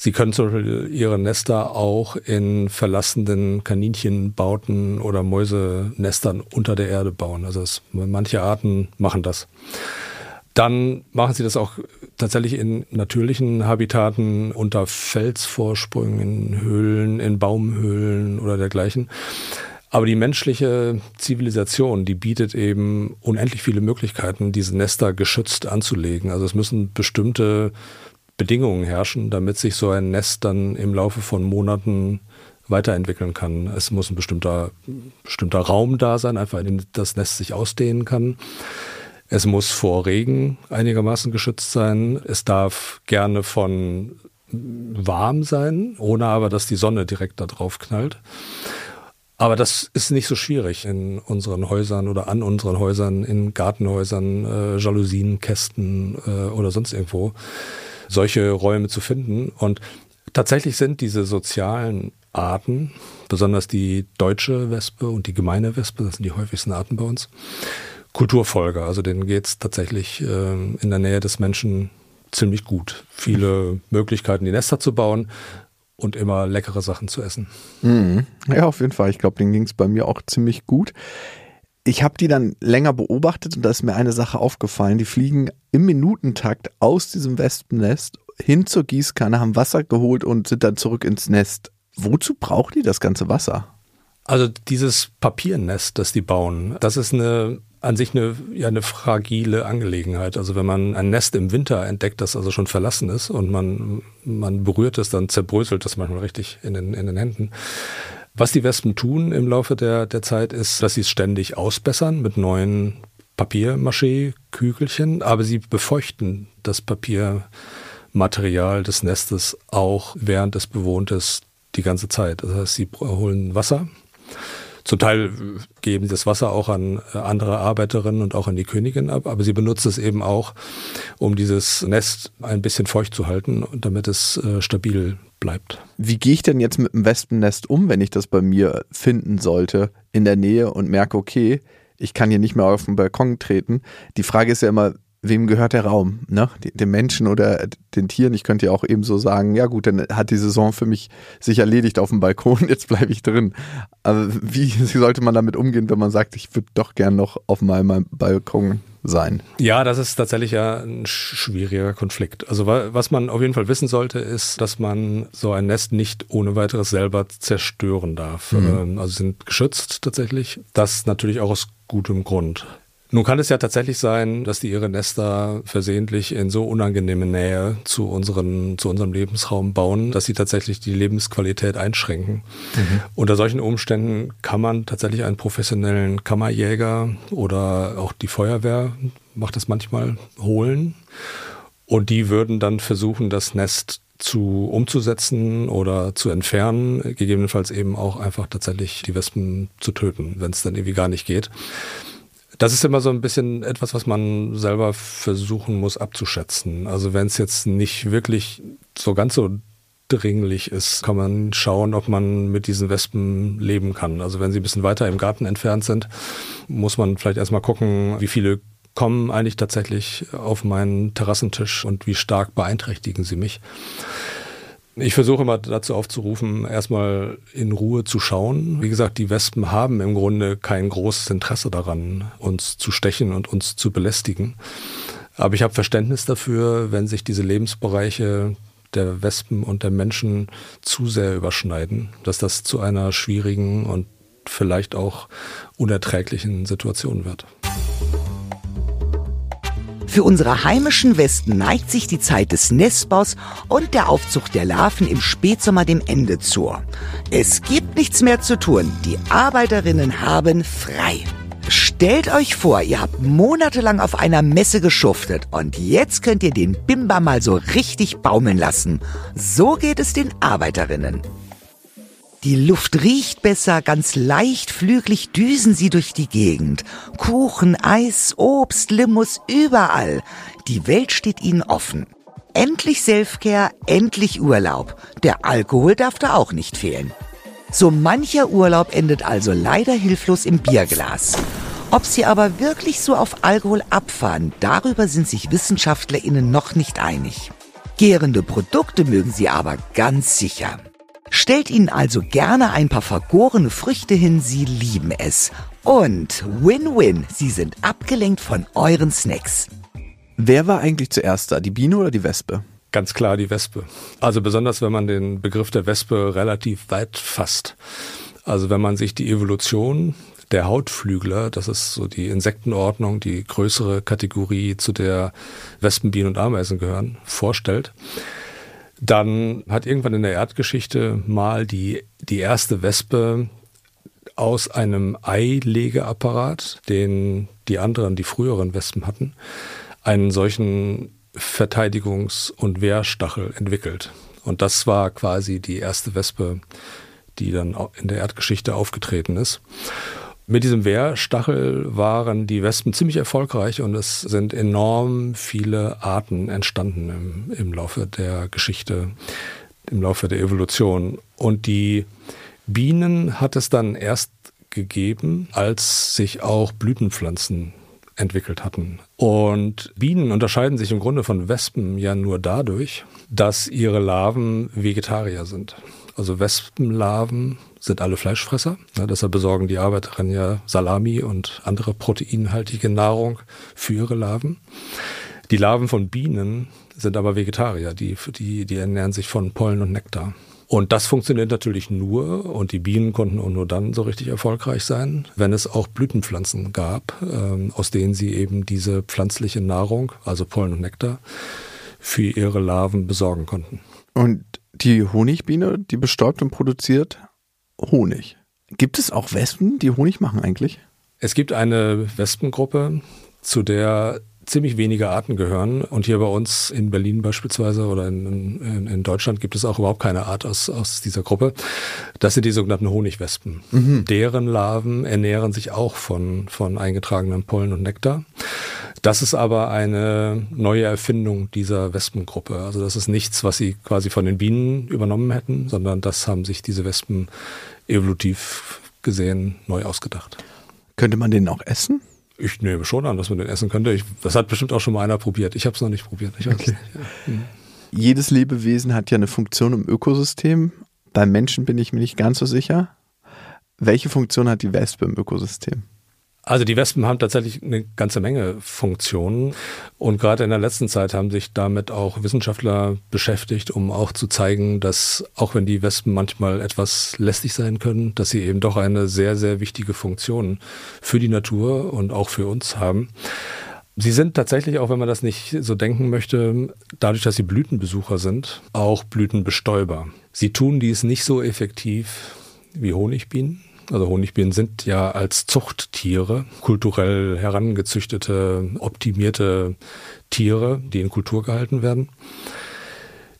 sie können zum Beispiel ihre Nester auch in verlassenen Kaninchenbauten oder Mäusenestern unter der Erde bauen. Also es, manche Arten machen das. Dann machen sie das auch tatsächlich in natürlichen Habitaten unter Felsvorsprüngen, in Höhlen, in Baumhöhlen oder dergleichen. Aber die menschliche Zivilisation, die bietet eben unendlich viele Möglichkeiten, diese Nester geschützt anzulegen. Also es müssen bestimmte Bedingungen herrschen, damit sich so ein Nest dann im Laufe von Monaten weiterentwickeln kann. Es muss ein bestimmter, bestimmter Raum da sein, einfach in dem das Nest sich ausdehnen kann. Es muss vor Regen einigermaßen geschützt sein. Es darf gerne von warm sein, ohne aber, dass die Sonne direkt da drauf knallt. Aber das ist nicht so schwierig in unseren Häusern oder an unseren Häusern, in Gartenhäusern, äh, Jalousienkästen äh, oder sonst irgendwo, solche Räume zu finden. Und tatsächlich sind diese sozialen Arten, besonders die deutsche Wespe und die gemeine Wespe, das sind die häufigsten Arten bei uns, Kulturfolger. Also denen geht es tatsächlich äh, in der Nähe des Menschen ziemlich gut. Viele Möglichkeiten, die Nester zu bauen und immer leckere Sachen zu essen. Mhm. Ja, auf jeden Fall. Ich glaube, denen ging es bei mir auch ziemlich gut. Ich habe die dann länger beobachtet und da ist mir eine Sache aufgefallen. Die fliegen im Minutentakt aus diesem Wespennest hin zur Gießkanne, haben Wasser geholt und sind dann zurück ins Nest. Wozu braucht die das ganze Wasser? Also dieses Papiernest, das die bauen, das ist eine an sich eine, ja, eine fragile Angelegenheit. Also wenn man ein Nest im Winter entdeckt, das also schon verlassen ist und man, man berührt es, dann zerbröselt das manchmal richtig in den, in den Händen. Was die Wespen tun im Laufe der, der Zeit ist, dass sie es ständig ausbessern mit neuen Papiermaché-Kügelchen, aber sie befeuchten das Papiermaterial des Nestes auch während des Bewohntes die ganze Zeit. Das heißt, sie holen Wasser zum Teil geben sie das Wasser auch an äh, andere Arbeiterinnen und auch an die Königin ab, aber sie benutzt es eben auch, um dieses Nest ein bisschen feucht zu halten, damit es äh, stabil bleibt. Wie gehe ich denn jetzt mit dem Wespennest um, wenn ich das bei mir finden sollte in der Nähe und merke, okay, ich kann hier nicht mehr auf den Balkon treten? Die Frage ist ja immer, wem gehört der Raum? Ne? Dem Menschen oder den Tieren? Ich könnte ja auch eben so sagen, ja gut, dann hat die Saison für mich sich erledigt auf dem Balkon, jetzt bleibe ich drin. Aber wie sollte man damit umgehen, wenn man sagt, ich würde doch gern noch auf meinem Balkon sein? Ja, das ist tatsächlich ja ein schwieriger Konflikt. Also was man auf jeden Fall wissen sollte, ist, dass man so ein Nest nicht ohne weiteres selber zerstören darf. Mhm. Ähm, also sind geschützt tatsächlich. Das natürlich auch aus gutem Grund. Nun kann es ja tatsächlich sein, dass die ihre Nester versehentlich in so unangenehme Nähe zu, unseren, zu unserem Lebensraum bauen, dass sie tatsächlich die Lebensqualität einschränken. Mhm. Unter solchen Umständen kann man tatsächlich einen professionellen Kammerjäger oder auch die Feuerwehr macht das manchmal holen. Und die würden dann versuchen, das Nest zu umzusetzen oder zu entfernen, gegebenenfalls eben auch einfach tatsächlich die Wespen zu töten, wenn es dann irgendwie gar nicht geht. Das ist immer so ein bisschen etwas, was man selber versuchen muss abzuschätzen. Also wenn es jetzt nicht wirklich so ganz so dringlich ist, kann man schauen, ob man mit diesen Wespen leben kann. Also wenn sie ein bisschen weiter im Garten entfernt sind, muss man vielleicht erstmal gucken, wie viele kommen eigentlich tatsächlich auf meinen Terrassentisch und wie stark beeinträchtigen sie mich. Ich versuche immer dazu aufzurufen, erstmal in Ruhe zu schauen. Wie gesagt, die Wespen haben im Grunde kein großes Interesse daran, uns zu stechen und uns zu belästigen. Aber ich habe Verständnis dafür, wenn sich diese Lebensbereiche der Wespen und der Menschen zu sehr überschneiden, dass das zu einer schwierigen und vielleicht auch unerträglichen Situation wird. Für unsere heimischen Westen neigt sich die Zeit des Nestbaus und der Aufzucht der Larven im Spätsommer dem Ende zu. Es gibt nichts mehr zu tun. Die Arbeiterinnen haben frei. Stellt euch vor, ihr habt monatelang auf einer Messe geschuftet und jetzt könnt ihr den Bimba mal so richtig baumeln lassen. So geht es den Arbeiterinnen. Die Luft riecht besser, ganz leicht flügelig düsen sie durch die Gegend. Kuchen, Eis, Obst, Limmus, überall. Die Welt steht ihnen offen. Endlich Selfcare, endlich Urlaub. Der Alkohol darf da auch nicht fehlen. So mancher Urlaub endet also leider hilflos im Bierglas. Ob sie aber wirklich so auf Alkohol abfahren, darüber sind sich WissenschaftlerInnen noch nicht einig. Gärende Produkte mögen sie aber ganz sicher. Stellt ihnen also gerne ein paar vergorene Früchte hin, sie lieben es. Und Win-Win, sie sind abgelenkt von euren Snacks. Wer war eigentlich zuerst da, die Biene oder die Wespe? Ganz klar die Wespe. Also besonders wenn man den Begriff der Wespe relativ weit fasst. Also wenn man sich die Evolution der Hautflügler, das ist so die Insektenordnung, die größere Kategorie, zu der Wespen, Bienen und Ameisen gehören, vorstellt, dann hat irgendwann in der Erdgeschichte mal die, die erste Wespe aus einem Eilegeapparat, den die anderen, die früheren Wespen hatten, einen solchen Verteidigungs- und Wehrstachel entwickelt. Und das war quasi die erste Wespe, die dann in der Erdgeschichte aufgetreten ist. Mit diesem Wehrstachel waren die Wespen ziemlich erfolgreich und es sind enorm viele Arten entstanden im, im Laufe der Geschichte, im Laufe der Evolution. Und die Bienen hat es dann erst gegeben, als sich auch Blütenpflanzen entwickelt hatten. Und Bienen unterscheiden sich im Grunde von Wespen ja nur dadurch, dass ihre Larven Vegetarier sind. Also Wespenlarven sind alle Fleischfresser. Ja, deshalb besorgen die Arbeiterinnen ja Salami und andere proteinhaltige Nahrung für ihre Larven. Die Larven von Bienen sind aber Vegetarier, die, die, die ernähren sich von Pollen und Nektar. Und das funktioniert natürlich nur, und die Bienen konnten auch nur dann so richtig erfolgreich sein, wenn es auch Blütenpflanzen gab, ähm, aus denen sie eben diese pflanzliche Nahrung, also Pollen und Nektar, für ihre Larven besorgen konnten. Und die Honigbiene, die bestäubt und produziert Honig. Gibt es auch Wespen, die Honig machen eigentlich? Es gibt eine Wespengruppe, zu der ziemlich wenige Arten gehören. Und hier bei uns in Berlin beispielsweise oder in, in, in Deutschland gibt es auch überhaupt keine Art aus, aus dieser Gruppe. Das sind die sogenannten Honigwespen. Mhm. Deren Larven ernähren sich auch von, von eingetragenen Pollen und Nektar. Das ist aber eine neue Erfindung dieser Wespengruppe. Also das ist nichts, was sie quasi von den Bienen übernommen hätten, sondern das haben sich diese Wespen evolutiv gesehen neu ausgedacht. Könnte man den auch essen? Ich nehme schon an, dass man den essen könnte. Ich, das hat bestimmt auch schon mal einer probiert. Ich habe es noch nicht probiert. Okay. Ja. hm. Jedes Lebewesen hat ja eine Funktion im Ökosystem. Beim Menschen bin ich mir nicht ganz so sicher. Welche Funktion hat die Wespe im Ökosystem? Also die Wespen haben tatsächlich eine ganze Menge Funktionen und gerade in der letzten Zeit haben sich damit auch Wissenschaftler beschäftigt, um auch zu zeigen, dass auch wenn die Wespen manchmal etwas lästig sein können, dass sie eben doch eine sehr, sehr wichtige Funktion für die Natur und auch für uns haben. Sie sind tatsächlich, auch wenn man das nicht so denken möchte, dadurch, dass sie Blütenbesucher sind, auch Blütenbestäuber. Sie tun dies nicht so effektiv wie Honigbienen. Also Honigbienen sind ja als Zuchttiere, kulturell herangezüchtete, optimierte Tiere, die in Kultur gehalten werden.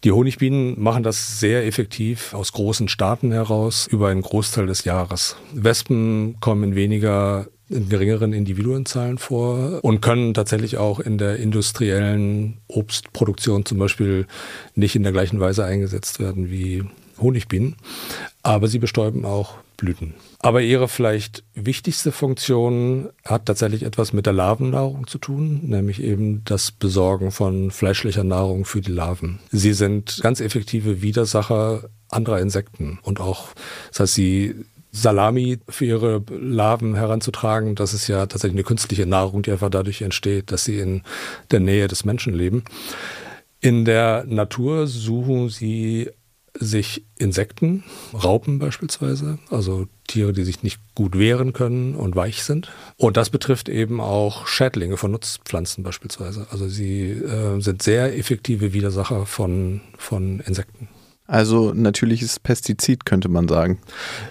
Die Honigbienen machen das sehr effektiv aus großen Staaten heraus über einen Großteil des Jahres. Wespen kommen in weniger in geringeren Individuenzahlen vor und können tatsächlich auch in der industriellen Obstproduktion zum Beispiel nicht in der gleichen Weise eingesetzt werden wie Honigbienen. Aber sie bestäuben auch Blüten. Aber ihre vielleicht wichtigste Funktion hat tatsächlich etwas mit der Larvennahrung zu tun, nämlich eben das Besorgen von fleischlicher Nahrung für die Larven. Sie sind ganz effektive Widersacher anderer Insekten und auch, das heißt, sie Salami für ihre Larven heranzutragen, das ist ja tatsächlich eine künstliche Nahrung, die einfach dadurch entsteht, dass sie in der Nähe des Menschen leben. In der Natur suchen sie sich Insekten, Raupen beispielsweise, also Tiere, die sich nicht gut wehren können und weich sind. Und das betrifft eben auch Schädlinge von Nutzpflanzen beispielsweise. Also sie äh, sind sehr effektive Widersacher von, von Insekten. Also natürliches Pestizid könnte man sagen.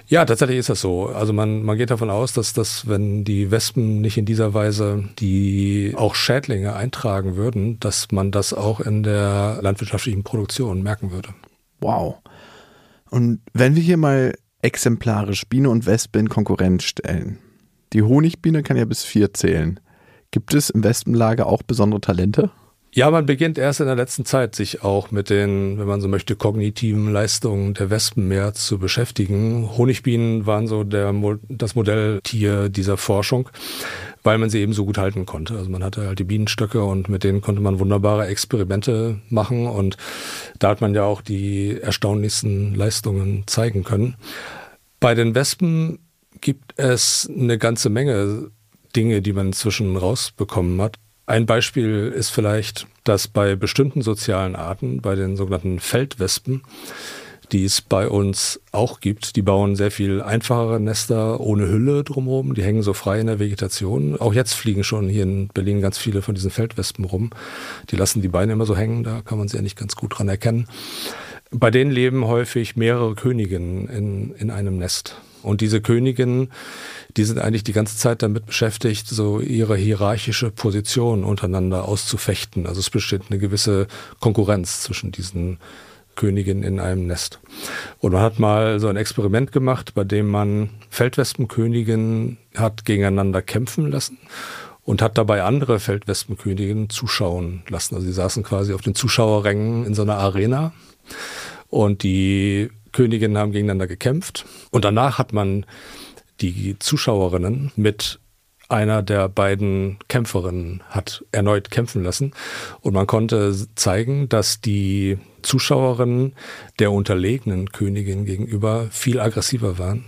Ja, tatsächlich ist das so. Also man, man geht davon aus, dass das, wenn die Wespen nicht in dieser Weise die auch Schädlinge eintragen würden, dass man das auch in der landwirtschaftlichen Produktion merken würde. Wow. Und wenn wir hier mal exemplarisch Biene und Wespe in Konkurrenz stellen. Die Honigbiene kann ja bis vier zählen. Gibt es im Wespenlager auch besondere Talente? Ja, man beginnt erst in der letzten Zeit, sich auch mit den, wenn man so möchte, kognitiven Leistungen der Wespen mehr zu beschäftigen. Honigbienen waren so der, das Modelltier dieser Forschung weil man sie eben so gut halten konnte. Also man hatte halt die Bienenstöcke und mit denen konnte man wunderbare Experimente machen und da hat man ja auch die erstaunlichsten Leistungen zeigen können. Bei den Wespen gibt es eine ganze Menge Dinge, die man inzwischen rausbekommen hat. Ein Beispiel ist vielleicht, dass bei bestimmten sozialen Arten, bei den sogenannten Feldwespen, die es bei uns auch gibt. Die bauen sehr viel einfachere Nester ohne Hülle drumherum. Die hängen so frei in der Vegetation. Auch jetzt fliegen schon hier in Berlin ganz viele von diesen Feldwespen rum. Die lassen die Beine immer so hängen, da kann man sie ja nicht ganz gut dran erkennen. Bei denen leben häufig mehrere Königinnen in, in einem Nest. Und diese Königinnen, die sind eigentlich die ganze Zeit damit beschäftigt, so ihre hierarchische Position untereinander auszufechten. Also es besteht eine gewisse Konkurrenz zwischen diesen Königin in einem Nest. Und man hat mal so ein Experiment gemacht, bei dem man Feldwespenköniginnen hat gegeneinander kämpfen lassen und hat dabei andere Feldwespenköniginnen zuschauen lassen. Also sie saßen quasi auf den Zuschauerrängen in so einer Arena und die Königinnen haben gegeneinander gekämpft und danach hat man die Zuschauerinnen mit einer der beiden Kämpferinnen hat erneut kämpfen lassen. Und man konnte zeigen, dass die Zuschauerinnen der unterlegenen Königin gegenüber viel aggressiver waren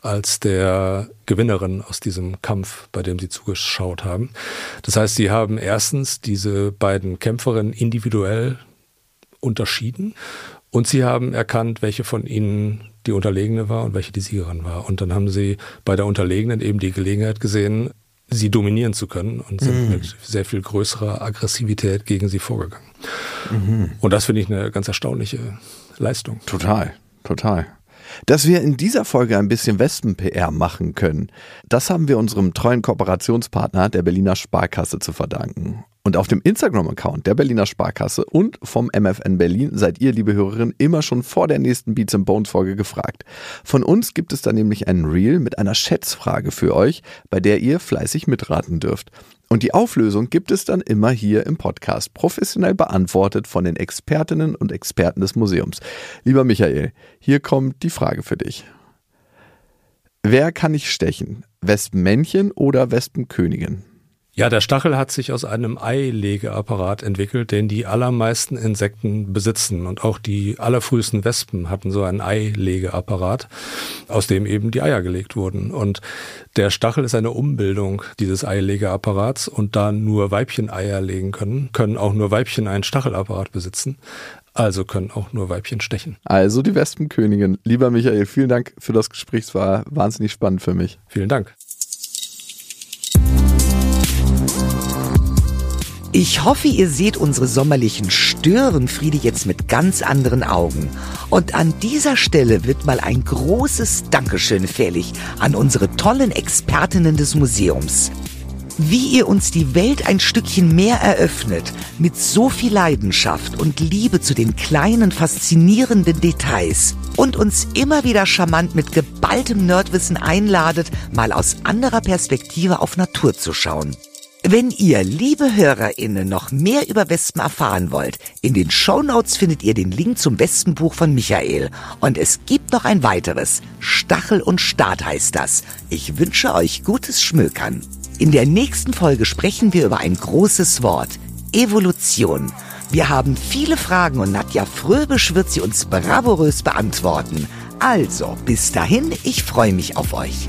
als der Gewinnerin aus diesem Kampf, bei dem sie zugeschaut haben. Das heißt, sie haben erstens diese beiden Kämpferinnen individuell unterschieden und sie haben erkannt, welche von ihnen die Unterlegene war und welche die Siegerin war. Und dann haben sie bei der Unterlegenen eben die Gelegenheit gesehen, sie dominieren zu können und sind mhm. mit sehr viel größerer Aggressivität gegen sie vorgegangen. Mhm. Und das finde ich eine ganz erstaunliche Leistung. Total, total. Dass wir in dieser Folge ein bisschen Wespen-PR machen können, das haben wir unserem treuen Kooperationspartner der Berliner Sparkasse zu verdanken. Und auf dem Instagram-Account der Berliner Sparkasse und vom MFN Berlin seid ihr, liebe Hörerinnen, immer schon vor der nächsten Beats and Bones Folge gefragt. Von uns gibt es da nämlich einen Reel mit einer Schätzfrage für euch, bei der ihr fleißig mitraten dürft. Und die Auflösung gibt es dann immer hier im Podcast, professionell beantwortet von den Expertinnen und Experten des Museums. Lieber Michael, hier kommt die Frage für dich. Wer kann ich stechen? Wespenmännchen oder Wespenkönigin? Ja, der Stachel hat sich aus einem Eilegeapparat entwickelt, den die allermeisten Insekten besitzen. Und auch die allerfrühesten Wespen hatten so einen Eilegeapparat, aus dem eben die Eier gelegt wurden. Und der Stachel ist eine Umbildung dieses Eilegeapparats. Und da nur Weibchen Eier legen können, können auch nur Weibchen einen Stachelapparat besitzen. Also können auch nur Weibchen stechen. Also die Wespenkönigin. Lieber Michael, vielen Dank für das Gespräch. Es war wahnsinnig spannend für mich. Vielen Dank. Ich hoffe, ihr seht unsere sommerlichen Störenfriede jetzt mit ganz anderen Augen. Und an dieser Stelle wird mal ein großes Dankeschön fällig an unsere tollen Expertinnen des Museums. Wie ihr uns die Welt ein Stückchen mehr eröffnet, mit so viel Leidenschaft und Liebe zu den kleinen, faszinierenden Details und uns immer wieder charmant mit geballtem Nerdwissen einladet, mal aus anderer Perspektive auf Natur zu schauen. Wenn ihr, liebe HörerInnen, noch mehr über Wespen erfahren wollt, in den Shownotes findet ihr den Link zum Wespenbuch von Michael. Und es gibt noch ein weiteres. Stachel und Staat heißt das. Ich wünsche euch gutes Schmökern. In der nächsten Folge sprechen wir über ein großes Wort. Evolution. Wir haben viele Fragen und Nadja Fröbisch wird sie uns bravourös beantworten. Also, bis dahin, ich freue mich auf euch.